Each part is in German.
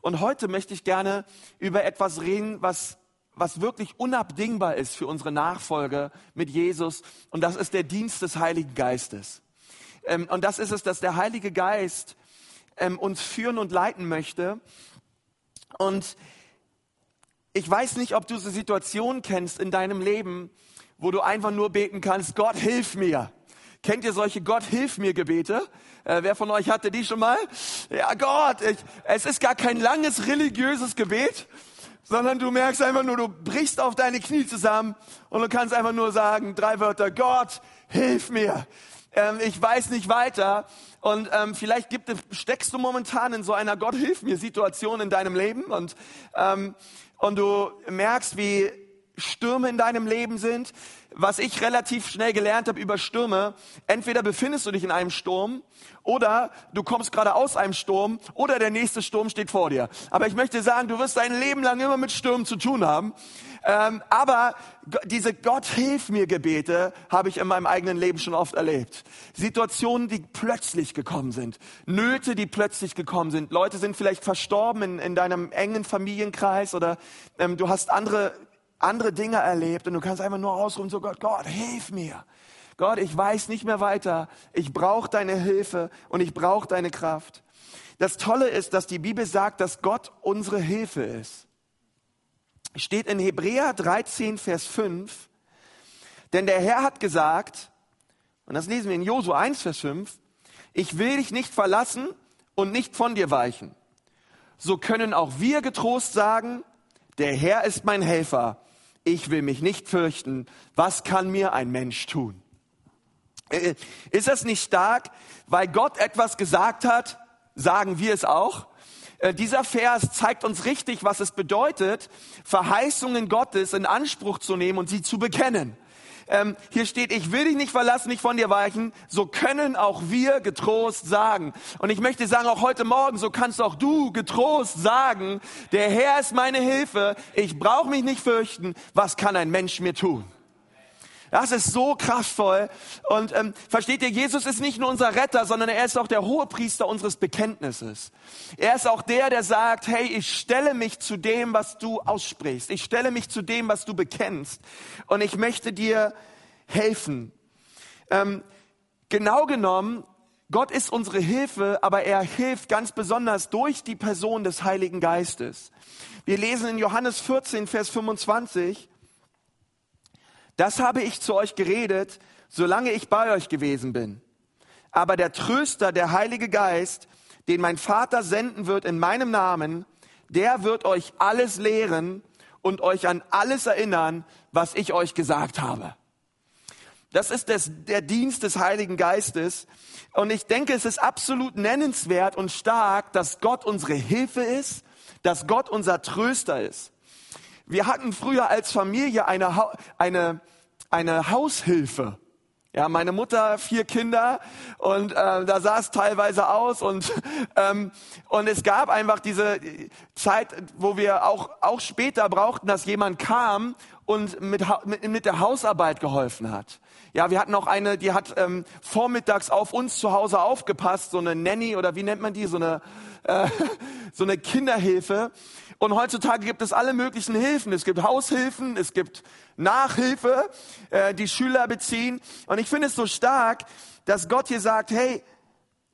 Und heute möchte ich gerne über etwas reden, was, was wirklich unabdingbar ist für unsere Nachfolge mit Jesus. Und das ist der Dienst des Heiligen Geistes. Ähm, und das ist es, dass der Heilige Geist ähm, uns führen und leiten möchte. Und ich weiß nicht, ob du so Situationen kennst in deinem Leben, wo du einfach nur beten kannst, Gott, hilf mir. Kennt ihr solche Gott, hilf mir Gebete? Äh, wer von euch hatte die schon mal? Ja, Gott, ich, es ist gar kein langes religiöses Gebet, sondern du merkst einfach nur, du brichst auf deine Knie zusammen und du kannst einfach nur sagen, drei Wörter, Gott, hilf mir. Ähm, ich weiß nicht weiter. Und ähm, vielleicht gibt, steckst du momentan in so einer Gott hilf mir Situation in deinem Leben und ähm, und du merkst, wie Stürme in deinem Leben sind. Was ich relativ schnell gelernt habe über Stürme, entweder befindest du dich in einem Sturm oder du kommst gerade aus einem Sturm oder der nächste Sturm steht vor dir. Aber ich möchte sagen, du wirst dein Leben lang immer mit Stürmen zu tun haben. Ähm, aber diese Gott hilf mir Gebete habe ich in meinem eigenen Leben schon oft erlebt. Situationen, die plötzlich gekommen sind. Nöte, die plötzlich gekommen sind. Leute sind vielleicht verstorben in, in deinem engen Familienkreis oder ähm, du hast andere, andere Dinge erlebt und du kannst einfach nur ausrufen, so Gott, Gott, hilf mir. Gott, ich weiß nicht mehr weiter. Ich brauche deine Hilfe und ich brauche deine Kraft. Das Tolle ist, dass die Bibel sagt, dass Gott unsere Hilfe ist steht in Hebräer 13, Vers 5, denn der Herr hat gesagt, und das lesen wir in Josu 1, Vers 5, ich will dich nicht verlassen und nicht von dir weichen. So können auch wir getrost sagen, der Herr ist mein Helfer. Ich will mich nicht fürchten. Was kann mir ein Mensch tun? Äh, ist das nicht stark? Weil Gott etwas gesagt hat, sagen wir es auch? Äh, dieser Vers zeigt uns richtig, was es bedeutet, Verheißungen Gottes in Anspruch zu nehmen und sie zu bekennen. Ähm, hier steht, ich will dich nicht verlassen, nicht von dir weichen. So können auch wir getrost sagen. Und ich möchte sagen, auch heute Morgen, so kannst auch du getrost sagen, der Herr ist meine Hilfe. Ich brauche mich nicht fürchten. Was kann ein Mensch mir tun? Das ist so kraftvoll. Und ähm, versteht ihr, Jesus ist nicht nur unser Retter, sondern er ist auch der Hohepriester unseres Bekenntnisses. Er ist auch der, der sagt, hey, ich stelle mich zu dem, was du aussprichst. Ich stelle mich zu dem, was du bekennst. Und ich möchte dir helfen. Ähm, genau genommen, Gott ist unsere Hilfe, aber er hilft ganz besonders durch die Person des Heiligen Geistes. Wir lesen in Johannes 14, Vers 25, das habe ich zu euch geredet, solange ich bei euch gewesen bin. Aber der Tröster, der Heilige Geist, den mein Vater senden wird in meinem Namen, der wird euch alles lehren und euch an alles erinnern, was ich euch gesagt habe. Das ist das, der Dienst des Heiligen Geistes. Und ich denke, es ist absolut nennenswert und stark, dass Gott unsere Hilfe ist, dass Gott unser Tröster ist. Wir hatten früher als Familie eine, eine, eine Haushilfe. Ja, meine Mutter, vier Kinder und äh, da sah es teilweise aus und ähm, und es gab einfach diese Zeit, wo wir auch auch später brauchten, dass jemand kam und mit, mit, mit der Hausarbeit geholfen hat. Ja, wir hatten auch eine, die hat ähm, vormittags auf uns zu Hause aufgepasst, so eine Nanny oder wie nennt man die, so eine äh, so eine Kinderhilfe. Und heutzutage gibt es alle möglichen Hilfen. Es gibt Haushilfen, es gibt Nachhilfe, äh, die Schüler beziehen. Und ich finde es so stark, dass Gott hier sagt, hey,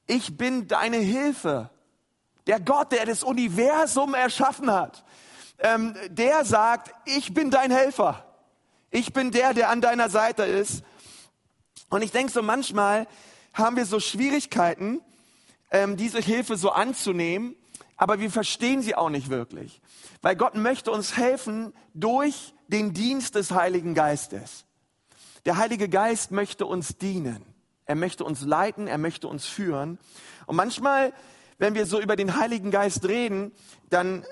ich bin deine Hilfe. Der Gott, der das Universum erschaffen hat, ähm, der sagt, ich bin dein Helfer. Ich bin der, der an deiner Seite ist. Und ich denke so manchmal haben wir so Schwierigkeiten, ähm, diese Hilfe so anzunehmen, aber wir verstehen sie auch nicht wirklich. Weil Gott möchte uns helfen durch den Dienst des Heiligen Geistes. Der Heilige Geist möchte uns dienen. Er möchte uns leiten, er möchte uns führen. Und manchmal, wenn wir so über den Heiligen Geist reden, dann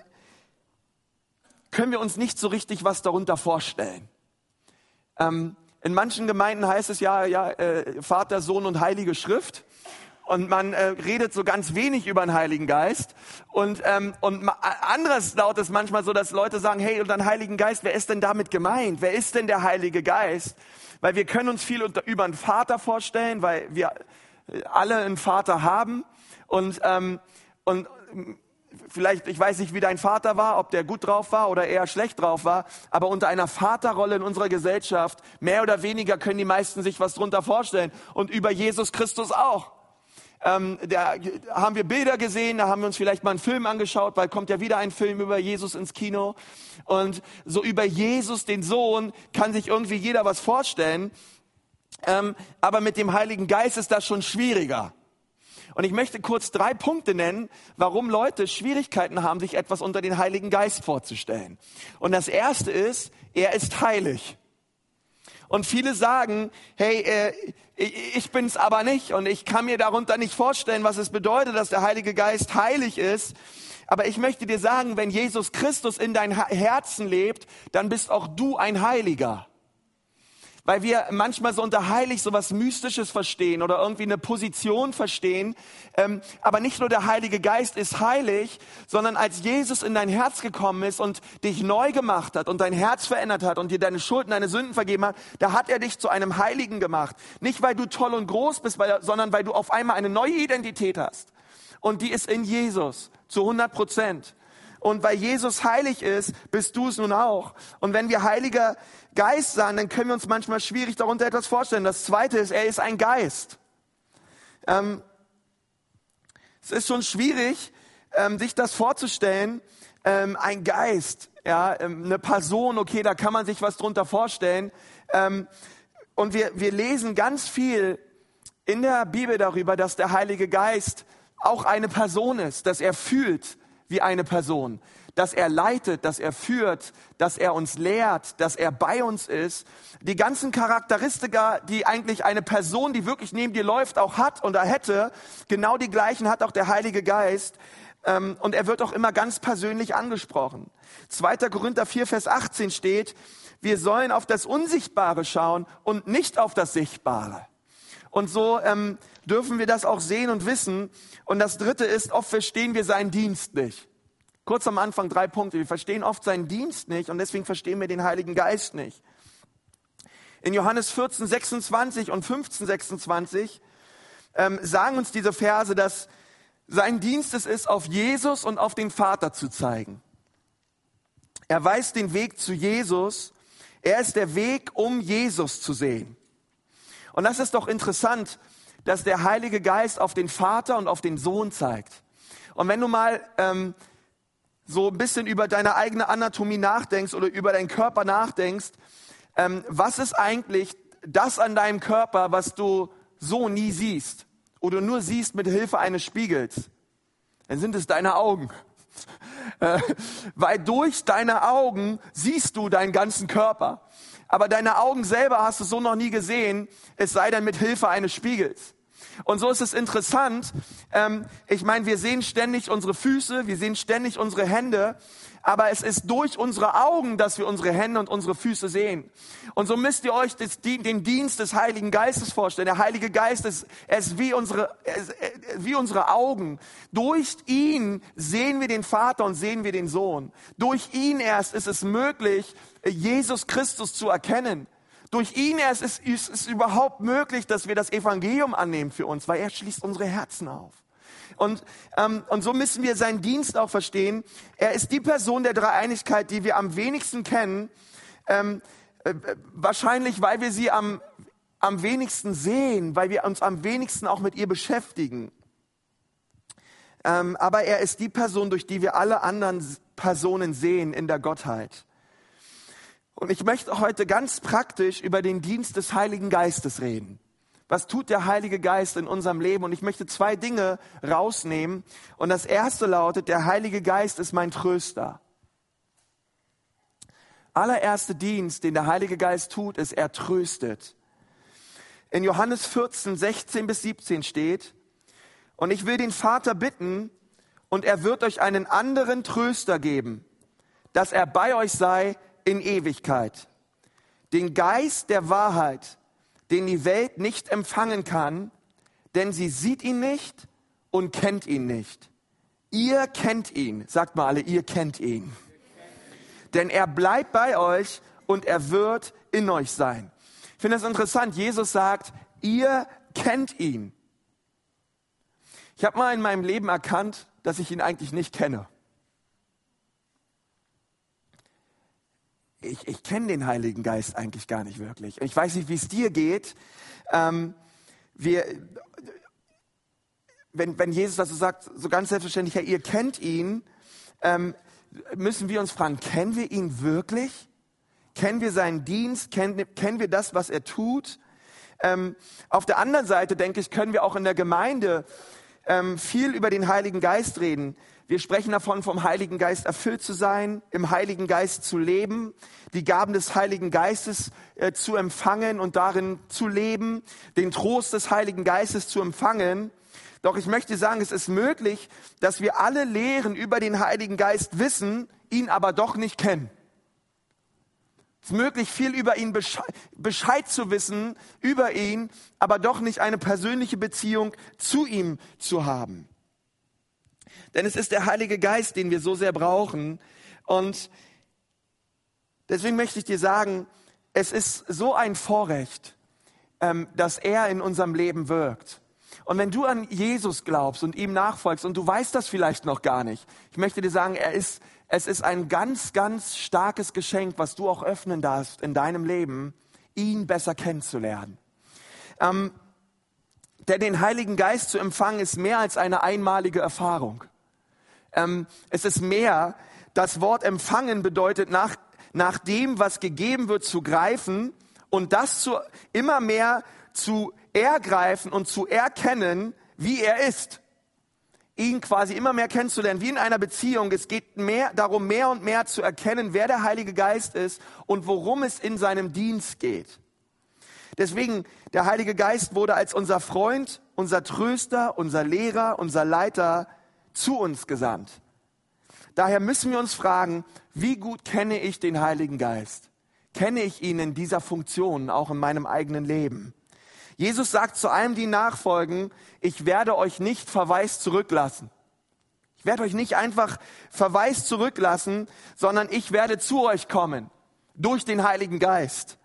können wir uns nicht so richtig was darunter vorstellen. Ähm, in manchen Gemeinden heißt es ja, ja äh, Vater, Sohn und Heilige Schrift und man äh, redet so ganz wenig über den Heiligen Geist. Und, ähm, und anderes laut es manchmal so, dass Leute sagen, hey, und dann Heiligen Geist, wer ist denn damit gemeint? Wer ist denn der Heilige Geist? Weil wir können uns viel unter, über einen Vater vorstellen, weil wir alle einen Vater haben. Und, ähm, und vielleicht, ich weiß nicht, wie dein Vater war, ob der gut drauf war oder eher schlecht drauf war, aber unter einer Vaterrolle in unserer Gesellschaft, mehr oder weniger können die meisten sich was drunter vorstellen. Und über Jesus Christus auch. Ähm, da haben wir Bilder gesehen, da haben wir uns vielleicht mal einen Film angeschaut, weil kommt ja wieder ein Film über Jesus ins Kino. Und so über Jesus, den Sohn, kann sich irgendwie jeder was vorstellen. Ähm, aber mit dem Heiligen Geist ist das schon schwieriger. Und ich möchte kurz drei Punkte nennen, warum Leute Schwierigkeiten haben, sich etwas unter den Heiligen Geist vorzustellen. Und das erste ist, er ist heilig. Und viele sagen, hey, äh, ich bin's aber nicht und ich kann mir darunter nicht vorstellen, was es bedeutet, dass der Heilige Geist heilig ist. Aber ich möchte dir sagen, wenn Jesus Christus in dein Herzen lebt, dann bist auch du ein Heiliger weil wir manchmal so unter heilig so was Mystisches verstehen oder irgendwie eine Position verstehen. Ähm, aber nicht nur der Heilige Geist ist heilig, sondern als Jesus in dein Herz gekommen ist und dich neu gemacht hat und dein Herz verändert hat und dir deine Schulden, deine Sünden vergeben hat, da hat er dich zu einem Heiligen gemacht. Nicht weil du toll und groß bist, weil, sondern weil du auf einmal eine neue Identität hast. Und die ist in Jesus zu 100 Prozent. Und weil Jesus heilig ist, bist du es nun auch. Und wenn wir Heiliger Geist sagen, dann können wir uns manchmal schwierig darunter etwas vorstellen. Das Zweite ist, er ist ein Geist. Ähm, es ist schon schwierig, ähm, sich das vorzustellen. Ähm, ein Geist, ja, ähm, eine Person, okay, da kann man sich was drunter vorstellen. Ähm, und wir, wir lesen ganz viel in der Bibel darüber, dass der Heilige Geist auch eine Person ist, dass er fühlt, wie eine Person, dass er leitet, dass er führt, dass er uns lehrt, dass er bei uns ist. Die ganzen Charakteristika, die eigentlich eine Person, die wirklich neben dir läuft, auch hat und er hätte, genau die gleichen hat auch der Heilige Geist. Ähm, und er wird auch immer ganz persönlich angesprochen. 2. Korinther 4, Vers 18 steht, wir sollen auf das Unsichtbare schauen und nicht auf das Sichtbare. Und so ähm, dürfen wir das auch sehen und wissen. Und das Dritte ist, oft verstehen wir seinen Dienst nicht. Kurz am Anfang drei Punkte. Wir verstehen oft seinen Dienst nicht und deswegen verstehen wir den Heiligen Geist nicht. In Johannes 14, 26 und 15, 26 ähm, sagen uns diese Verse, dass sein Dienst es ist, auf Jesus und auf den Vater zu zeigen. Er weist den Weg zu Jesus. Er ist der Weg, um Jesus zu sehen. Und das ist doch interessant, dass der Heilige Geist auf den Vater und auf den Sohn zeigt. Und wenn du mal ähm, so ein bisschen über deine eigene Anatomie nachdenkst oder über deinen Körper nachdenkst, ähm, was ist eigentlich das an deinem Körper, was du so nie siehst oder nur siehst mit Hilfe eines Spiegels? Dann sind es deine Augen. Äh, weil durch deine Augen siehst du deinen ganzen Körper. Aber deine Augen selber hast du so noch nie gesehen, es sei denn mit Hilfe eines Spiegels. Und so ist es interessant. Ähm, ich meine, wir sehen ständig unsere Füße, wir sehen ständig unsere Hände, aber es ist durch unsere Augen, dass wir unsere Hände und unsere Füße sehen. Und so müsst ihr euch das, den Dienst des Heiligen Geistes vorstellen. Der Heilige Geist ist, ist wie unsere, ist wie unsere Augen. Durch ihn sehen wir den Vater und sehen wir den Sohn. Durch ihn erst ist es möglich, Jesus Christus zu erkennen. Durch ihn erst ist es überhaupt möglich, dass wir das Evangelium annehmen für uns, weil er schließt unsere Herzen auf. Und, ähm, und so müssen wir seinen Dienst auch verstehen. Er ist die Person der Dreieinigkeit, die wir am wenigsten kennen, ähm, äh, wahrscheinlich weil wir sie am, am wenigsten sehen, weil wir uns am wenigsten auch mit ihr beschäftigen. Ähm, aber er ist die Person, durch die wir alle anderen Personen sehen in der Gottheit. Und ich möchte heute ganz praktisch über den Dienst des Heiligen Geistes reden. Was tut der Heilige Geist in unserem Leben? Und ich möchte zwei Dinge rausnehmen. Und das erste lautet, der Heilige Geist ist mein Tröster. Allererste Dienst, den der Heilige Geist tut, ist, er tröstet. In Johannes 14, 16 bis 17 steht, und ich will den Vater bitten, und er wird euch einen anderen Tröster geben, dass er bei euch sei in Ewigkeit. Den Geist der Wahrheit, den die Welt nicht empfangen kann, denn sie sieht ihn nicht und kennt ihn nicht. Ihr kennt ihn. Sagt mal alle, ihr kennt ihn. Denn er bleibt bei euch und er wird in euch sein. Ich finde das interessant. Jesus sagt, ihr kennt ihn. Ich habe mal in meinem Leben erkannt, dass ich ihn eigentlich nicht kenne. Ich, ich kenne den Heiligen Geist eigentlich gar nicht wirklich. Ich weiß nicht, wie es dir geht. Ähm, wir, wenn, wenn Jesus das so sagt, so ganz selbstverständlich, ja, ihr kennt ihn, ähm, müssen wir uns fragen, kennen wir ihn wirklich? Kennen wir seinen Dienst? Kennen, kennen wir das, was er tut? Ähm, auf der anderen Seite, denke ich, können wir auch in der Gemeinde ähm, viel über den Heiligen Geist reden. Wir sprechen davon, vom Heiligen Geist erfüllt zu sein, im Heiligen Geist zu leben, die Gaben des Heiligen Geistes äh, zu empfangen und darin zu leben, den Trost des Heiligen Geistes zu empfangen. Doch ich möchte sagen, es ist möglich, dass wir alle Lehren über den Heiligen Geist wissen, ihn aber doch nicht kennen. Es ist möglich, viel über ihn Bescheid, Bescheid zu wissen, über ihn, aber doch nicht eine persönliche Beziehung zu ihm zu haben. Denn es ist der Heilige Geist, den wir so sehr brauchen. Und deswegen möchte ich dir sagen, es ist so ein Vorrecht, ähm, dass er in unserem Leben wirkt. Und wenn du an Jesus glaubst und ihm nachfolgst und du weißt das vielleicht noch gar nicht, ich möchte dir sagen, er ist, es ist ein ganz, ganz starkes Geschenk, was du auch öffnen darfst in deinem Leben, ihn besser kennenzulernen. Ähm, denn den Heiligen Geist zu empfangen ist mehr als eine einmalige Erfahrung. Ähm, es ist mehr. Das Wort empfangen bedeutet nach, nach dem, was gegeben wird, zu greifen und das zu, immer mehr zu ergreifen und zu erkennen, wie er ist. Ihn quasi immer mehr kennenzulernen, wie in einer Beziehung. Es geht mehr, darum, mehr und mehr zu erkennen, wer der Heilige Geist ist und worum es in seinem Dienst geht. Deswegen, der Heilige Geist wurde als unser Freund, unser Tröster, unser Lehrer, unser Leiter zu uns gesandt. Daher müssen wir uns fragen, wie gut kenne ich den Heiligen Geist? Kenne ich ihn in dieser Funktion, auch in meinem eigenen Leben? Jesus sagt zu allem, die nachfolgen, ich werde euch nicht verwaist zurücklassen. Ich werde euch nicht einfach verwaist zurücklassen, sondern ich werde zu euch kommen durch den Heiligen Geist.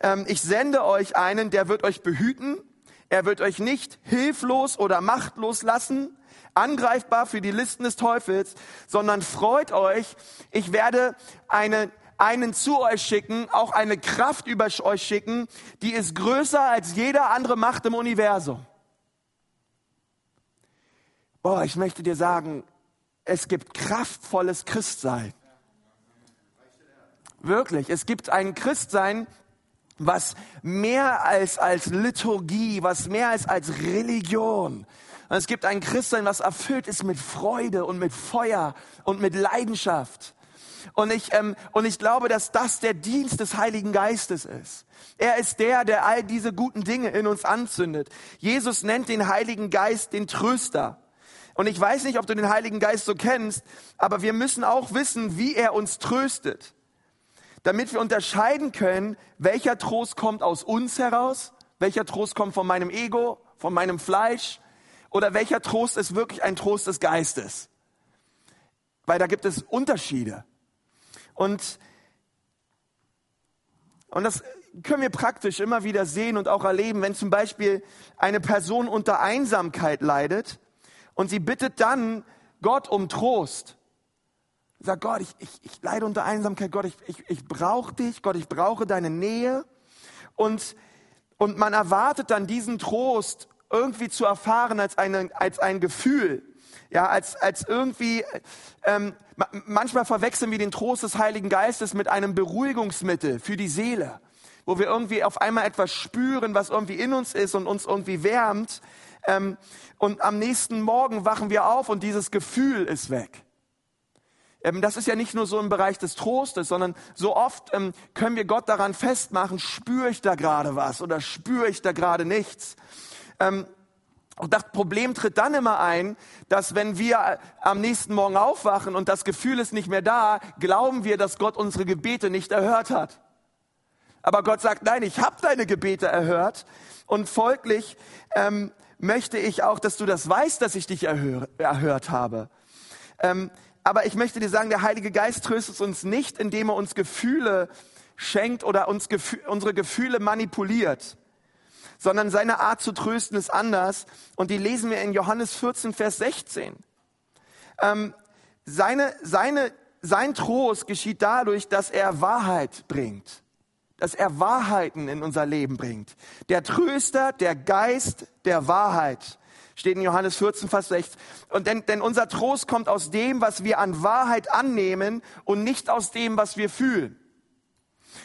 Ähm, ich sende euch einen, der wird euch behüten. Er wird euch nicht hilflos oder machtlos lassen, angreifbar für die Listen des Teufels, sondern freut euch, ich werde eine, einen zu euch schicken, auch eine Kraft über euch schicken, die ist größer als jede andere Macht im Universum. Boah, ich möchte dir sagen, es gibt kraftvolles Christsein. Wirklich, es gibt ein Christsein, was mehr als als Liturgie, was mehr als als Religion, und es gibt ein Christsein, was erfüllt ist mit Freude und mit Feuer und mit Leidenschaft. Und ich, ähm, und ich glaube, dass das der Dienst des Heiligen Geistes ist. Er ist der, der all diese guten Dinge in uns anzündet. Jesus nennt den Heiligen Geist den Tröster. Und ich weiß nicht, ob du den Heiligen Geist so kennst, aber wir müssen auch wissen, wie er uns tröstet. Damit wir unterscheiden können, welcher Trost kommt aus uns heraus, welcher Trost kommt von meinem Ego, von meinem Fleisch oder welcher Trost ist wirklich ein Trost des Geistes? Weil da gibt es Unterschiede. Und, und das können wir praktisch immer wieder sehen und auch erleben, wenn zum Beispiel eine Person unter Einsamkeit leidet und sie bittet dann Gott um Trost. Sagt Gott, ich, ich, ich leide unter Einsamkeit, Gott, ich, ich, ich brauche dich, Gott, ich brauche deine Nähe. Und, und man erwartet dann diesen Trost irgendwie zu erfahren als, eine, als ein Gefühl. Ja, als, als irgendwie, ähm, manchmal verwechseln wir den Trost des Heiligen Geistes mit einem Beruhigungsmittel für die Seele, wo wir irgendwie auf einmal etwas spüren, was irgendwie in uns ist und uns irgendwie wärmt. Ähm, und am nächsten Morgen wachen wir auf und dieses Gefühl ist weg. Ähm, das ist ja nicht nur so im Bereich des Trostes, sondern so oft ähm, können wir Gott daran festmachen, spüre ich da gerade was oder spüre ich da gerade nichts. Ähm, und das Problem tritt dann immer ein, dass wenn wir am nächsten Morgen aufwachen und das Gefühl ist nicht mehr da, glauben wir, dass Gott unsere Gebete nicht erhört hat. Aber Gott sagt, nein, ich habe deine Gebete erhört und folglich ähm, möchte ich auch, dass du das weißt, dass ich dich erhör, erhört habe. Ähm, aber ich möchte dir sagen, der Heilige Geist tröstet uns nicht, indem er uns Gefühle schenkt oder uns Gefühl, unsere Gefühle manipuliert sondern seine Art zu trösten ist anders. Und die lesen wir in Johannes 14, Vers 16. Ähm, seine, seine, sein Trost geschieht dadurch, dass er Wahrheit bringt, dass er Wahrheiten in unser Leben bringt. Der Tröster, der Geist der Wahrheit steht in Johannes 14, Vers 6. Und denn, denn unser Trost kommt aus dem, was wir an Wahrheit annehmen und nicht aus dem, was wir fühlen.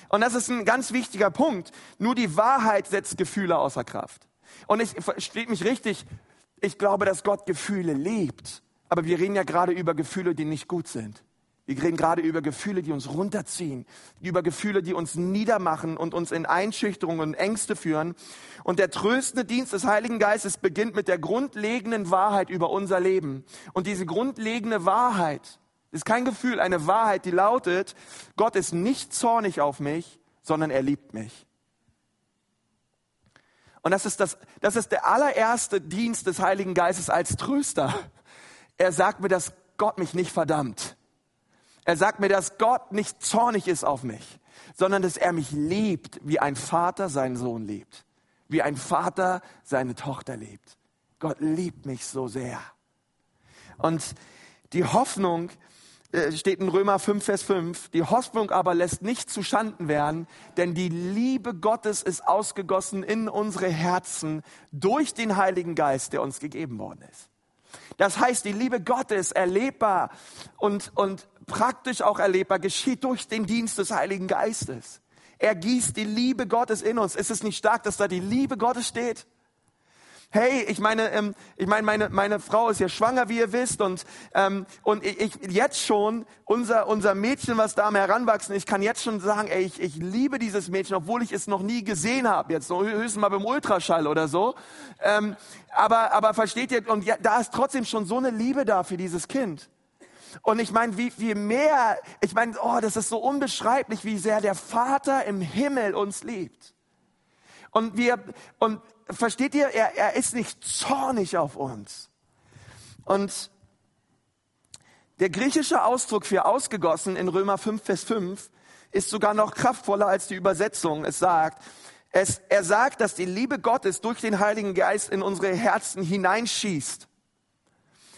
Und das ist ein ganz wichtiger Punkt. Nur die Wahrheit setzt Gefühle außer Kraft. Und ich versteht mich richtig, ich glaube, dass Gott Gefühle liebt. Aber wir reden ja gerade über Gefühle, die nicht gut sind. Wir reden gerade über Gefühle, die uns runterziehen, über Gefühle, die uns niedermachen und uns in Einschüchterung und Ängste führen. Und der tröstende Dienst des Heiligen Geistes beginnt mit der grundlegenden Wahrheit über unser Leben. Und diese grundlegende Wahrheit ist kein Gefühl, eine Wahrheit, die lautet, Gott ist nicht zornig auf mich, sondern er liebt mich. Und das ist, das, das ist der allererste Dienst des Heiligen Geistes als Tröster. Er sagt mir, dass Gott mich nicht verdammt. Er sagt mir, dass Gott nicht zornig ist auf mich, sondern dass er mich liebt, wie ein Vater seinen Sohn liebt, wie ein Vater seine Tochter liebt. Gott liebt mich so sehr. Und die Hoffnung steht in Römer 5, Vers 5, die Hoffnung aber lässt nicht zu Schanden werden, denn die Liebe Gottes ist ausgegossen in unsere Herzen durch den Heiligen Geist, der uns gegeben worden ist. Das heißt, die Liebe Gottes erlebbar und, und praktisch auch erlebbar geschieht durch den Dienst des Heiligen Geistes. Er gießt die Liebe Gottes in uns. Ist es nicht stark, dass da die Liebe Gottes steht? Hey, ich meine, ähm, ich meine, meine, meine Frau ist ja schwanger, wie ihr wisst, und ähm, und ich, ich jetzt schon unser unser Mädchen, was da am heranwachsen, ich kann jetzt schon sagen, ey, ich, ich liebe dieses Mädchen, obwohl ich es noch nie gesehen habe, jetzt höchstens mal beim Ultraschall oder so. Ähm, aber aber versteht ihr? Und ja, da ist trotzdem schon so eine Liebe da für dieses Kind. Und ich meine, wie viel mehr, ich meine, oh, das ist so unbeschreiblich, wie sehr der Vater im Himmel uns liebt. Und wir, und versteht ihr, er, er ist nicht zornig auf uns. Und der griechische Ausdruck für ausgegossen in Römer 5, Vers 5 ist sogar noch kraftvoller als die Übersetzung. Es sagt, es, er sagt, dass die Liebe Gottes durch den Heiligen Geist in unsere Herzen hineinschießt.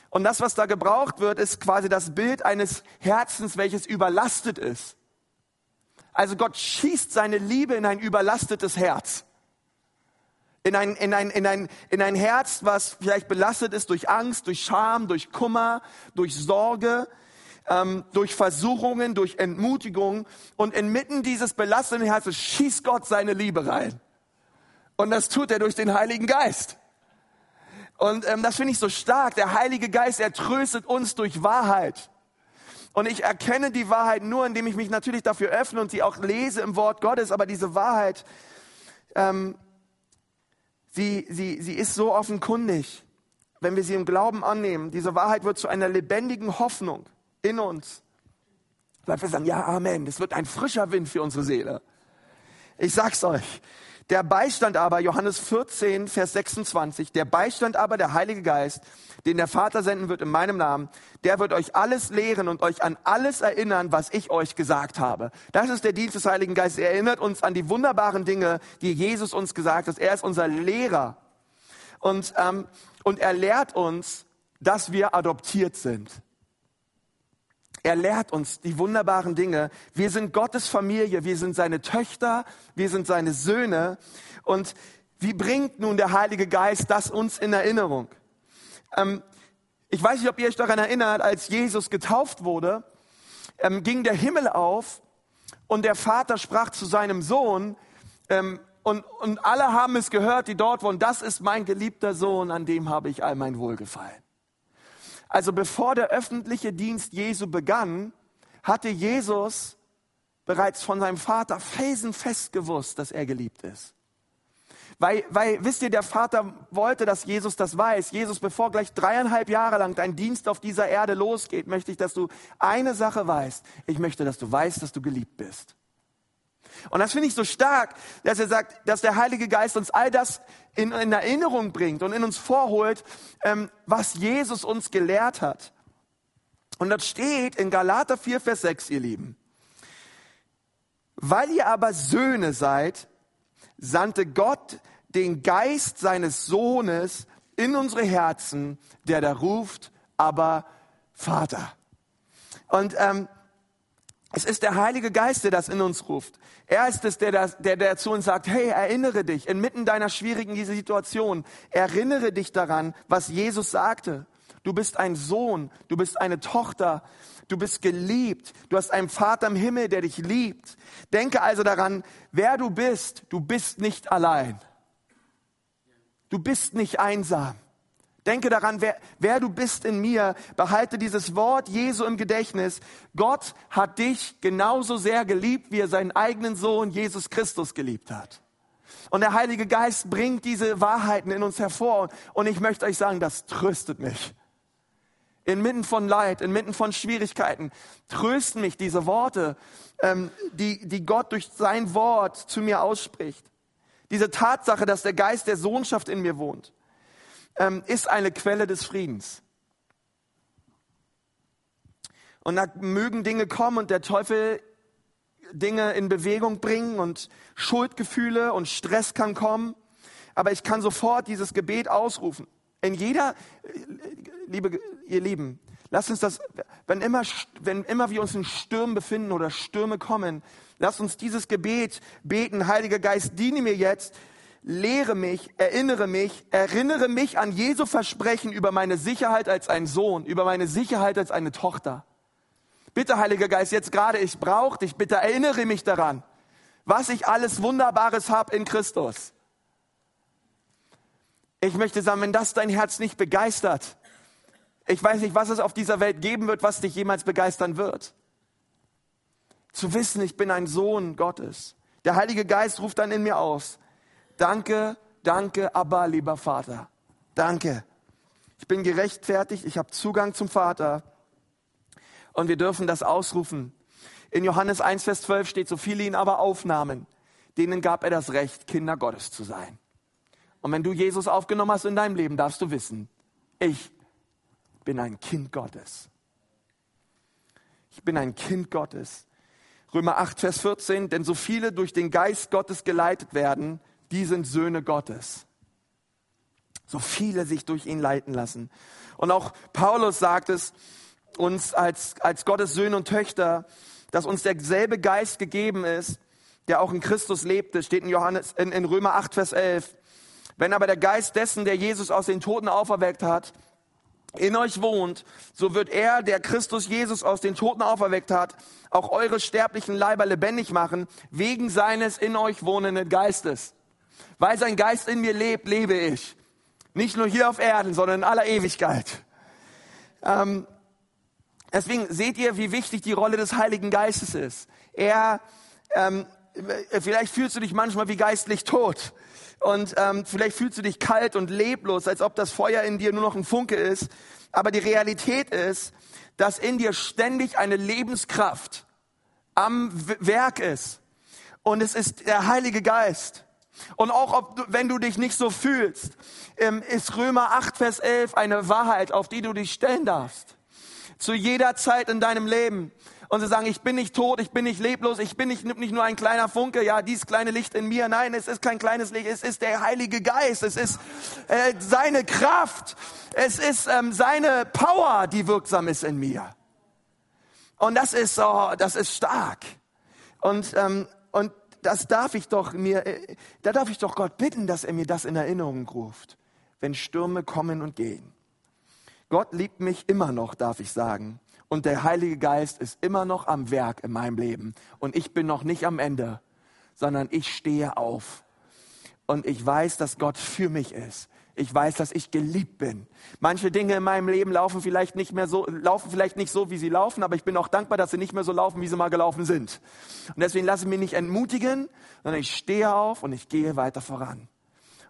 Und das, was da gebraucht wird, ist quasi das Bild eines Herzens, welches überlastet ist. Also Gott schießt seine Liebe in ein überlastetes Herz in ein, in, ein, in, ein, in ein Herz, was vielleicht belastet ist durch Angst, durch Scham, durch Kummer, durch Sorge, ähm, durch Versuchungen, durch Entmutigung. Und inmitten dieses belasteten Herzens schießt Gott seine Liebe rein. Und das tut er durch den Heiligen Geist. Und ähm, das finde ich so stark. Der Heilige Geist, er tröstet uns durch Wahrheit. Und ich erkenne die Wahrheit nur, indem ich mich natürlich dafür öffne und sie auch lese im Wort Gottes. Aber diese Wahrheit, ähm, Sie, sie, sie ist so offenkundig, wenn wir sie im Glauben annehmen. Diese Wahrheit wird zu einer lebendigen Hoffnung in uns. Weil wir sagen, ja, Amen. Das wird ein frischer Wind für unsere Seele. Ich sag's euch. Der Beistand aber, Johannes 14, Vers 26, der Beistand aber, der Heilige Geist, den der Vater senden wird in meinem Namen, der wird euch alles lehren und euch an alles erinnern, was ich euch gesagt habe. Das ist der Dienst des Heiligen Geistes. Er erinnert uns an die wunderbaren Dinge, die Jesus uns gesagt hat. Er ist unser Lehrer. Und, ähm, und er lehrt uns, dass wir adoptiert sind. Er lehrt uns die wunderbaren Dinge. Wir sind Gottes Familie, wir sind seine Töchter, wir sind seine Söhne. Und wie bringt nun der Heilige Geist das uns in Erinnerung? Ähm, ich weiß nicht, ob ihr euch daran erinnert, als Jesus getauft wurde, ähm, ging der Himmel auf und der Vater sprach zu seinem Sohn, ähm, und, und alle haben es gehört, die dort waren, das ist mein geliebter Sohn, an dem habe ich all mein Wohlgefallen. Also bevor der öffentliche Dienst Jesu begann, hatte Jesus bereits von seinem Vater felsenfest gewusst, dass er geliebt ist. Weil, weil, wisst ihr, der Vater wollte, dass Jesus das weiß. Jesus, bevor gleich dreieinhalb Jahre lang dein Dienst auf dieser Erde losgeht, möchte ich, dass du eine Sache weißt. Ich möchte, dass du weißt, dass du geliebt bist. Und das finde ich so stark, dass er sagt, dass der Heilige Geist uns all das in, in Erinnerung bringt und in uns vorholt, ähm, was Jesus uns gelehrt hat. Und das steht in Galater 4, Vers 6, ihr Lieben. Weil ihr aber Söhne seid, sandte Gott den Geist seines Sohnes in unsere Herzen, der da ruft, aber Vater. Und ähm, es ist der Heilige Geist, der das in uns ruft. Er ist es, der, der, der zu uns sagt, hey, erinnere dich inmitten deiner schwierigen Situation, erinnere dich daran, was Jesus sagte. Du bist ein Sohn, du bist eine Tochter, du bist geliebt, du hast einen Vater im Himmel, der dich liebt. Denke also daran, wer du bist, du bist nicht allein. Du bist nicht einsam. Denke daran, wer, wer du bist in mir. Behalte dieses Wort Jesu im Gedächtnis. Gott hat dich genauso sehr geliebt, wie er seinen eigenen Sohn Jesus Christus geliebt hat. Und der Heilige Geist bringt diese Wahrheiten in uns hervor. Und ich möchte euch sagen, das tröstet mich. Inmitten von Leid, inmitten von Schwierigkeiten, trösten mich diese Worte, ähm, die, die Gott durch sein Wort zu mir ausspricht. Diese Tatsache, dass der Geist der Sohnschaft in mir wohnt ähm, ist eine Quelle des Friedens. Und da mögen Dinge kommen und der Teufel Dinge in Bewegung bringen und Schuldgefühle und Stress kann kommen. Aber ich kann sofort dieses Gebet ausrufen. In jeder, liebe, ihr Lieben, lasst uns das, wenn immer, wenn immer wir uns in Stürmen befinden oder Stürme kommen, lasst uns dieses Gebet beten. Heiliger Geist, diene mir jetzt, lehre mich, erinnere mich, erinnere mich an Jesu Versprechen über meine Sicherheit als ein Sohn, über meine Sicherheit als eine Tochter. Bitte, Heiliger Geist, jetzt gerade, ich brauche dich, bitte erinnere mich daran, was ich alles Wunderbares habe in Christus. Ich möchte sagen, wenn das dein Herz nicht begeistert, ich weiß nicht, was es auf dieser Welt geben wird, was dich jemals begeistern wird. Zu wissen, ich bin ein Sohn Gottes. Der Heilige Geist ruft dann in mir aus, Danke, danke, aber lieber Vater. Danke. Ich bin gerechtfertigt, ich habe Zugang zum Vater. Und wir dürfen das ausrufen. In Johannes 1, Vers 12 steht, so viele ihn aber aufnahmen, denen gab er das Recht, Kinder Gottes zu sein. Und wenn du Jesus aufgenommen hast in deinem Leben, darfst du wissen, ich bin ein Kind Gottes. Ich bin ein Kind Gottes. Römer 8, Vers 14, denn so viele durch den Geist Gottes geleitet werden, die sind Söhne Gottes. So viele sich durch ihn leiten lassen. Und auch Paulus sagt es uns als, als Gottes Söhne und Töchter, dass uns derselbe Geist gegeben ist, der auch in Christus lebte, steht in, Johannes, in, in Römer 8, Vers 11. Wenn aber der Geist dessen, der Jesus aus den Toten auferweckt hat, in euch wohnt, so wird er, der Christus Jesus aus den Toten auferweckt hat, auch eure sterblichen Leiber lebendig machen, wegen seines in euch wohnenden Geistes. Weil sein Geist in mir lebt, lebe ich. Nicht nur hier auf Erden, sondern in aller Ewigkeit. Ähm, deswegen seht ihr, wie wichtig die Rolle des Heiligen Geistes ist. Er, ähm, vielleicht fühlst du dich manchmal wie geistlich tot. Und ähm, vielleicht fühlst du dich kalt und leblos, als ob das Feuer in dir nur noch ein Funke ist. Aber die Realität ist, dass in dir ständig eine Lebenskraft am Werk ist. Und es ist der Heilige Geist. Und auch ob wenn du dich nicht so fühlst, ähm, ist Römer 8, Vers 11 eine Wahrheit, auf die du dich stellen darfst. Zu jeder Zeit in deinem Leben. Und sie sagen, ich bin nicht tot, ich bin nicht leblos, ich bin nicht, nicht nur ein kleiner Funke, ja, dieses kleine Licht in mir. Nein, es ist kein kleines Licht, es ist der Heilige Geist, es ist äh, seine Kraft, es ist ähm, seine Power, die wirksam ist in mir. Und das ist, oh, das ist stark. Und, ähm, und das darf ich doch mir, äh, da darf ich doch Gott bitten, dass er mir das in Erinnerung ruft, wenn Stürme kommen und gehen. Gott liebt mich immer noch, darf ich sagen. Und der Heilige Geist ist immer noch am Werk in meinem Leben. Und ich bin noch nicht am Ende, sondern ich stehe auf. Und ich weiß, dass Gott für mich ist. Ich weiß, dass ich geliebt bin. Manche Dinge in meinem Leben laufen vielleicht nicht mehr so, laufen vielleicht nicht so, wie sie laufen, aber ich bin auch dankbar, dass sie nicht mehr so laufen, wie sie mal gelaufen sind. Und deswegen lasse ich mich nicht entmutigen, sondern ich stehe auf und ich gehe weiter voran.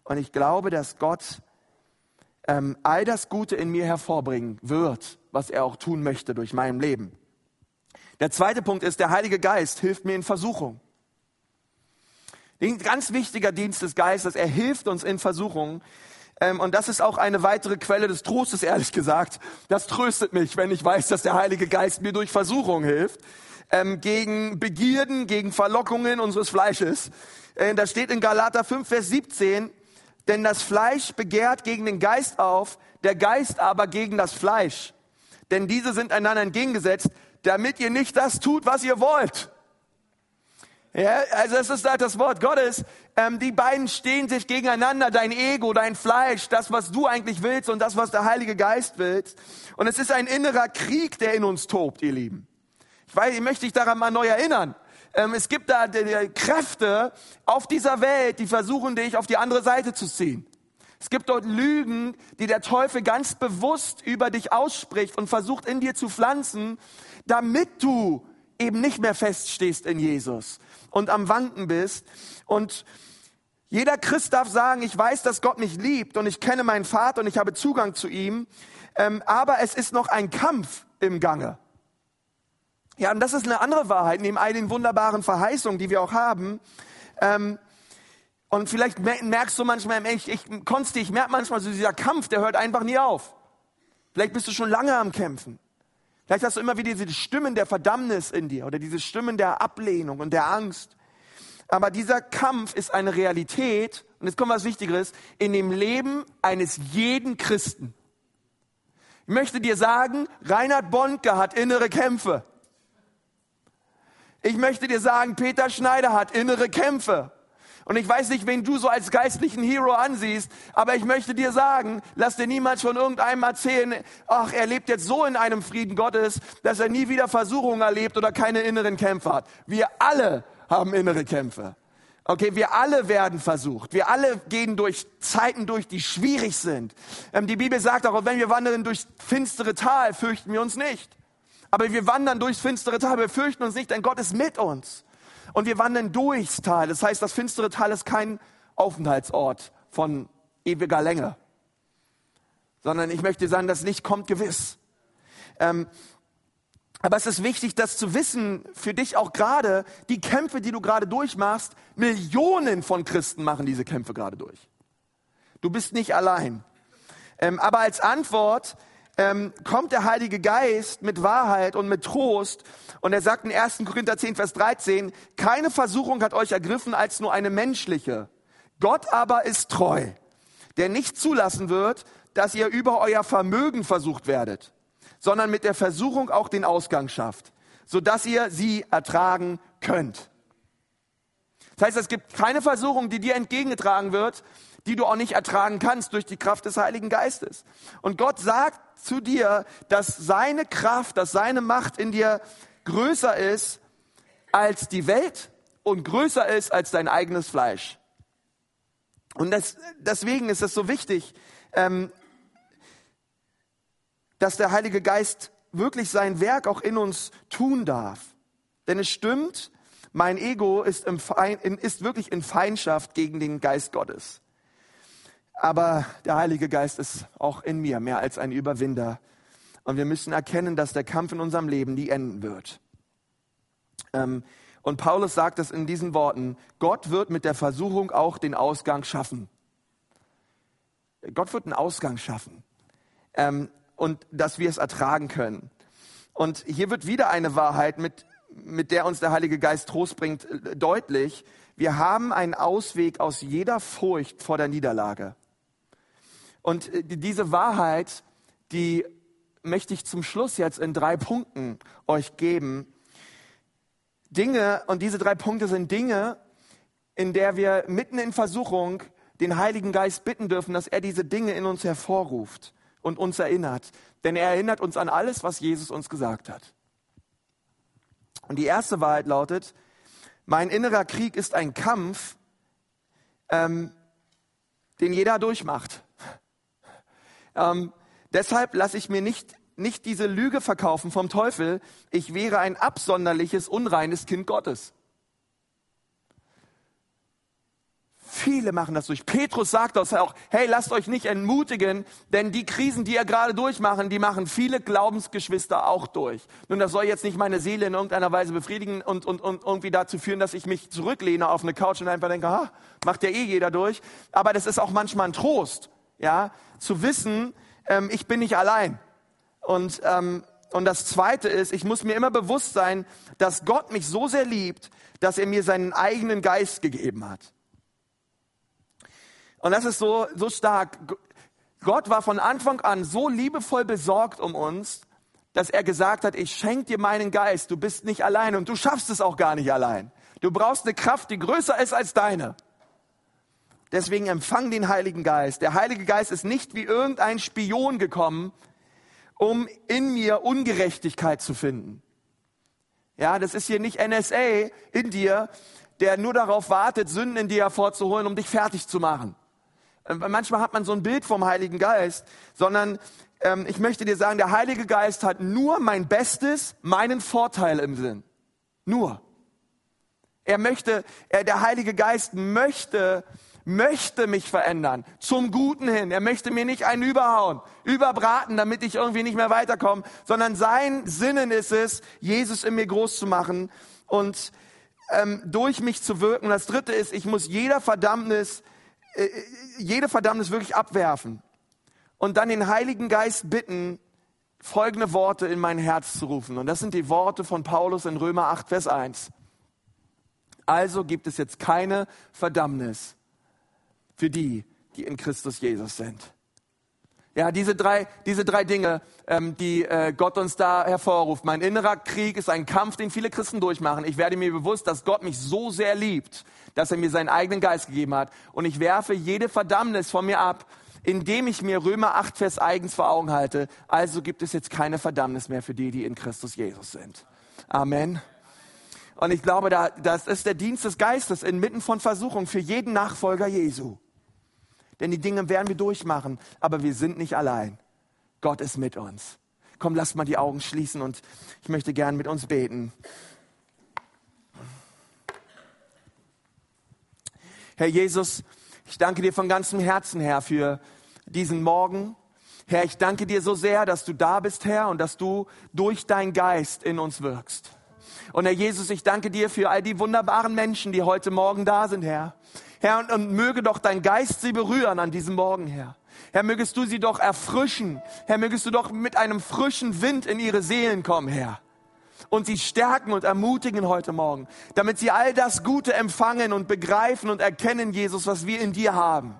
Und ich glaube, dass Gott ähm, all das Gute in mir hervorbringen wird, was er auch tun möchte durch mein Leben. Der zweite Punkt ist, der Heilige Geist hilft mir in Versuchung. Ein ganz wichtiger Dienst des Geistes, er hilft uns in Versuchungen. Ähm, und das ist auch eine weitere Quelle des Trostes, ehrlich gesagt. Das tröstet mich, wenn ich weiß, dass der Heilige Geist mir durch Versuchung hilft. Ähm, gegen Begierden, gegen Verlockungen unseres Fleisches. Äh, da steht in Galater 5, Vers 17, denn das Fleisch begehrt gegen den Geist auf, der Geist aber gegen das Fleisch. denn diese sind einander entgegengesetzt, damit ihr nicht das tut, was ihr wollt. Ja, also es ist halt das Wort Gottes. Ähm, die beiden stehen sich gegeneinander, dein Ego, dein Fleisch, das, was du eigentlich willst und das, was der Heilige Geist will. Und es ist ein innerer Krieg, der in uns tobt, ihr Lieben. Ich, weiß, ich möchte dich daran mal neu erinnern. Ähm, es gibt da Kräfte auf dieser Welt, die versuchen, dich auf die andere Seite zu ziehen. Es gibt dort Lügen, die der Teufel ganz bewusst über dich ausspricht und versucht in dir zu pflanzen, damit du eben nicht mehr feststehst in Jesus und am Wanken bist. Und jeder Christ darf sagen, ich weiß, dass Gott mich liebt und ich kenne meinen Vater und ich habe Zugang zu ihm, ähm, aber es ist noch ein Kampf im Gange. Ja, und das ist eine andere Wahrheit, neben all den wunderbaren Verheißungen, die wir auch haben. Ähm, und vielleicht merkst du manchmal, ich, ich, Konsti, ich merke manchmal so, dieser Kampf, der hört einfach nie auf. Vielleicht bist du schon lange am Kämpfen. Vielleicht hast du immer wieder diese Stimmen der Verdammnis in dir oder diese Stimmen der Ablehnung und der Angst. Aber dieser Kampf ist eine Realität, und jetzt kommt was Wichtigeres, in dem Leben eines jeden Christen. Ich möchte dir sagen, Reinhard Bonke hat innere Kämpfe. Ich möchte dir sagen, Peter Schneider hat innere Kämpfe. Und ich weiß nicht, wen du so als geistlichen Hero ansiehst, aber ich möchte dir sagen, lass dir niemals von irgendeinem erzählen, ach, er lebt jetzt so in einem Frieden Gottes, dass er nie wieder Versuchungen erlebt oder keine inneren Kämpfe hat. Wir alle haben innere Kämpfe. Okay, wir alle werden versucht. Wir alle gehen durch Zeiten durch, die schwierig sind. Ähm, die Bibel sagt auch, wenn wir wandern durch finstere Tal, fürchten wir uns nicht. Aber wir wandern durchs finstere Tal, wir fürchten uns nicht, denn Gott ist mit uns. Und wir wandern durchs Tal. Das heißt, das finstere Tal ist kein Aufenthaltsort von ewiger Länge, sondern ich möchte sagen, das Licht kommt gewiss. Ähm, aber es ist wichtig, das zu wissen, für dich auch gerade, die Kämpfe, die du gerade durchmachst, Millionen von Christen machen diese Kämpfe gerade durch. Du bist nicht allein. Ähm, aber als Antwort ähm, kommt der Heilige Geist mit Wahrheit und mit Trost. Und er sagt in 1. Korinther 10, Vers 13, keine Versuchung hat euch ergriffen als nur eine menschliche. Gott aber ist treu, der nicht zulassen wird, dass ihr über euer Vermögen versucht werdet, sondern mit der Versuchung auch den Ausgang schafft, sodass ihr sie ertragen könnt. Das heißt, es gibt keine Versuchung, die dir entgegengetragen wird, die du auch nicht ertragen kannst durch die Kraft des Heiligen Geistes. Und Gott sagt zu dir, dass seine Kraft, dass seine Macht in dir größer ist als die Welt und größer ist als dein eigenes Fleisch. Und das, deswegen ist es so wichtig, ähm, dass der Heilige Geist wirklich sein Werk auch in uns tun darf. Denn es stimmt, mein Ego ist, im Feind, ist wirklich in Feindschaft gegen den Geist Gottes. Aber der Heilige Geist ist auch in mir mehr als ein Überwinder. Und wir müssen erkennen, dass der Kampf in unserem Leben nie enden wird. Ähm, und Paulus sagt es in diesen Worten, Gott wird mit der Versuchung auch den Ausgang schaffen. Gott wird einen Ausgang schaffen. Ähm, und dass wir es ertragen können. Und hier wird wieder eine Wahrheit, mit, mit der uns der Heilige Geist Trost bringt, deutlich. Wir haben einen Ausweg aus jeder Furcht vor der Niederlage. Und äh, diese Wahrheit, die möchte ich zum Schluss jetzt in drei Punkten euch geben. Dinge, und diese drei Punkte sind Dinge, in der wir mitten in Versuchung den Heiligen Geist bitten dürfen, dass er diese Dinge in uns hervorruft und uns erinnert. Denn er erinnert uns an alles, was Jesus uns gesagt hat. Und die erste Wahrheit lautet, mein innerer Krieg ist ein Kampf, ähm, den jeder durchmacht. Ähm, deshalb lasse ich mir nicht, nicht diese Lüge verkaufen vom Teufel, ich wäre ein absonderliches, unreines Kind Gottes. Viele machen das durch. Petrus sagt das auch, hey, lasst euch nicht entmutigen, denn die Krisen, die ihr gerade durchmachen, die machen viele Glaubensgeschwister auch durch. Nun, das soll jetzt nicht meine Seele in irgendeiner Weise befriedigen und, und, und irgendwie dazu führen, dass ich mich zurücklehne auf eine Couch und einfach denke, ha, macht ja eh jeder durch. Aber das ist auch manchmal ein Trost ja, zu wissen, ähm, ich bin nicht allein. Und, ähm, und das Zweite ist, ich muss mir immer bewusst sein, dass Gott mich so sehr liebt, dass er mir seinen eigenen Geist gegeben hat. Und das ist so, so stark. Gott war von Anfang an so liebevoll besorgt um uns, dass er gesagt hat, ich schenke dir meinen Geist, du bist nicht allein und du schaffst es auch gar nicht allein. Du brauchst eine Kraft, die größer ist als deine. Deswegen empfang den Heiligen Geist. Der Heilige Geist ist nicht wie irgendein Spion gekommen, um in mir Ungerechtigkeit zu finden. Ja, das ist hier nicht NSA in dir, der nur darauf wartet, Sünden in dir hervorzuholen, um dich fertig zu machen. Äh, manchmal hat man so ein Bild vom Heiligen Geist, sondern ähm, ich möchte dir sagen, der Heilige Geist hat nur mein Bestes, meinen Vorteil im Sinn. Nur. Er möchte, er, der Heilige Geist möchte, möchte mich verändern. Zum Guten hin. Er möchte mir nicht einen überhauen, überbraten, damit ich irgendwie nicht mehr weiterkomme, sondern sein Sinnen ist es, Jesus in mir groß zu machen und ähm, durch mich zu wirken. Das dritte ist, ich muss jeder Verdammnis, äh, jede Verdammnis wirklich abwerfen und dann den Heiligen Geist bitten, folgende Worte in mein Herz zu rufen. Und das sind die Worte von Paulus in Römer 8, Vers 1. Also gibt es jetzt keine Verdammnis für die, die in Christus Jesus sind. Ja, diese drei, diese drei Dinge, ähm, die äh, Gott uns da hervorruft. Mein innerer Krieg ist ein Kampf, den viele Christen durchmachen. Ich werde mir bewusst, dass Gott mich so sehr liebt, dass er mir seinen eigenen Geist gegeben hat. Und ich werfe jede Verdammnis von mir ab, indem ich mir Römer 8, Vers eigens vor Augen halte. Also gibt es jetzt keine Verdammnis mehr für die, die in Christus Jesus sind. Amen. Und ich glaube, das ist der Dienst des Geistes inmitten von Versuchung für jeden Nachfolger Jesu. Denn die Dinge werden wir durchmachen, aber wir sind nicht allein. Gott ist mit uns. Komm, lass mal die Augen schließen und ich möchte gern mit uns beten. Herr Jesus, ich danke dir von ganzem Herzen, Herr, für diesen Morgen. Herr, ich danke dir so sehr, dass du da bist, Herr, und dass du durch deinen Geist in uns wirkst. Und Herr Jesus, ich danke dir für all die wunderbaren Menschen, die heute Morgen da sind, Herr. Herr, und, und möge doch dein Geist sie berühren an diesem Morgen, Herr. Herr, mögest du sie doch erfrischen. Herr, mögest du doch mit einem frischen Wind in ihre Seelen kommen, Herr und sie stärken und ermutigen heute Morgen, damit sie all das Gute empfangen und begreifen und erkennen, Jesus, was wir in dir haben.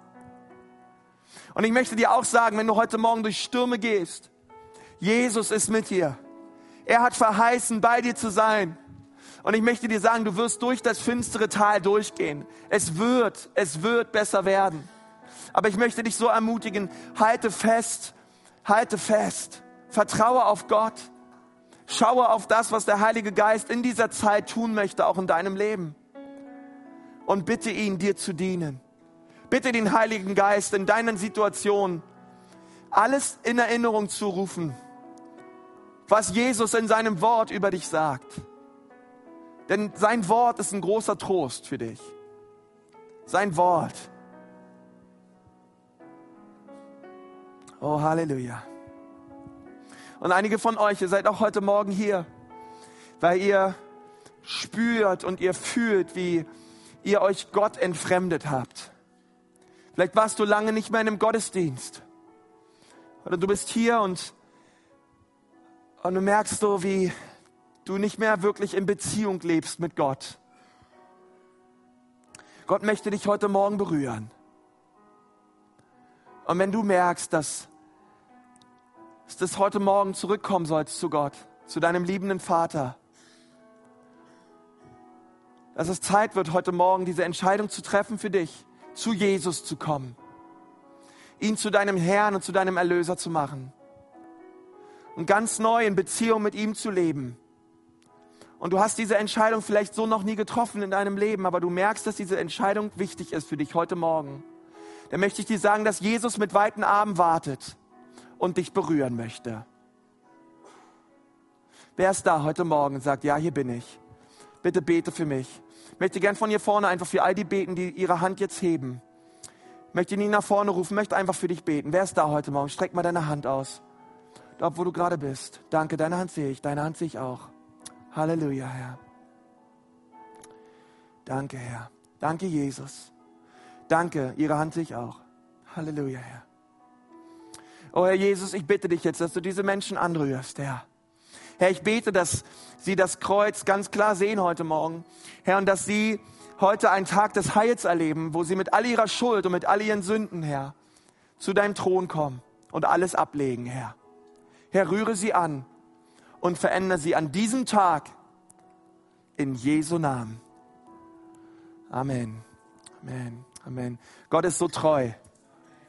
Und ich möchte dir auch sagen, wenn du heute Morgen durch Stürme gehst, Jesus ist mit dir. Er hat verheißen, bei dir zu sein. Und ich möchte dir sagen, du wirst durch das finstere Tal durchgehen. Es wird, es wird besser werden. Aber ich möchte dich so ermutigen, halte fest, halte fest, vertraue auf Gott Schaue auf das, was der Heilige Geist in dieser Zeit tun möchte, auch in deinem Leben. Und bitte ihn, dir zu dienen. Bitte den Heiligen Geist in deinen Situationen alles in Erinnerung zu rufen, was Jesus in seinem Wort über dich sagt. Denn sein Wort ist ein großer Trost für dich. Sein Wort. Oh, Halleluja. Und einige von euch, ihr seid auch heute Morgen hier, weil ihr spürt und ihr fühlt, wie ihr euch Gott entfremdet habt. Vielleicht warst du lange nicht mehr in einem Gottesdienst. Oder du bist hier und, und du merkst so, wie du nicht mehr wirklich in Beziehung lebst mit Gott. Gott möchte dich heute Morgen berühren. Und wenn du merkst, dass dass du heute Morgen zurückkommen sollst zu Gott, zu deinem liebenden Vater. Dass es Zeit wird, heute Morgen diese Entscheidung zu treffen für dich, zu Jesus zu kommen, ihn zu deinem Herrn und zu deinem Erlöser zu machen und ganz neu in Beziehung mit ihm zu leben. Und du hast diese Entscheidung vielleicht so noch nie getroffen in deinem Leben, aber du merkst, dass diese Entscheidung wichtig ist für dich heute Morgen. Dann möchte ich dir sagen, dass Jesus mit weiten Armen wartet und dich berühren möchte. Wer ist da heute Morgen und sagt, ja, hier bin ich. Bitte bete für mich. Ich möchte gern von hier vorne einfach für all die beten, die ihre Hand jetzt heben. Ich möchte ihn nach vorne rufen, möchte einfach für dich beten. Wer ist da heute Morgen? Streck mal deine Hand aus. Dort, wo du gerade bist. Danke, deine Hand sehe ich, deine Hand sehe ich auch. Halleluja, Herr. Danke, Herr. Danke, Jesus. Danke, ihre Hand sehe ich auch. Halleluja, Herr. Oh Herr Jesus, ich bitte dich jetzt, dass du diese Menschen anrührst, Herr. Herr, ich bete, dass sie das Kreuz ganz klar sehen heute Morgen. Herr, und dass sie heute einen Tag des Heils erleben, wo sie mit all ihrer Schuld und mit all ihren Sünden, Herr, zu deinem Thron kommen und alles ablegen, Herr. Herr, rühre sie an. und verändere sie an diesem Tag in Jesu Namen. Amen. Amen. Amen. Gott ist so treu.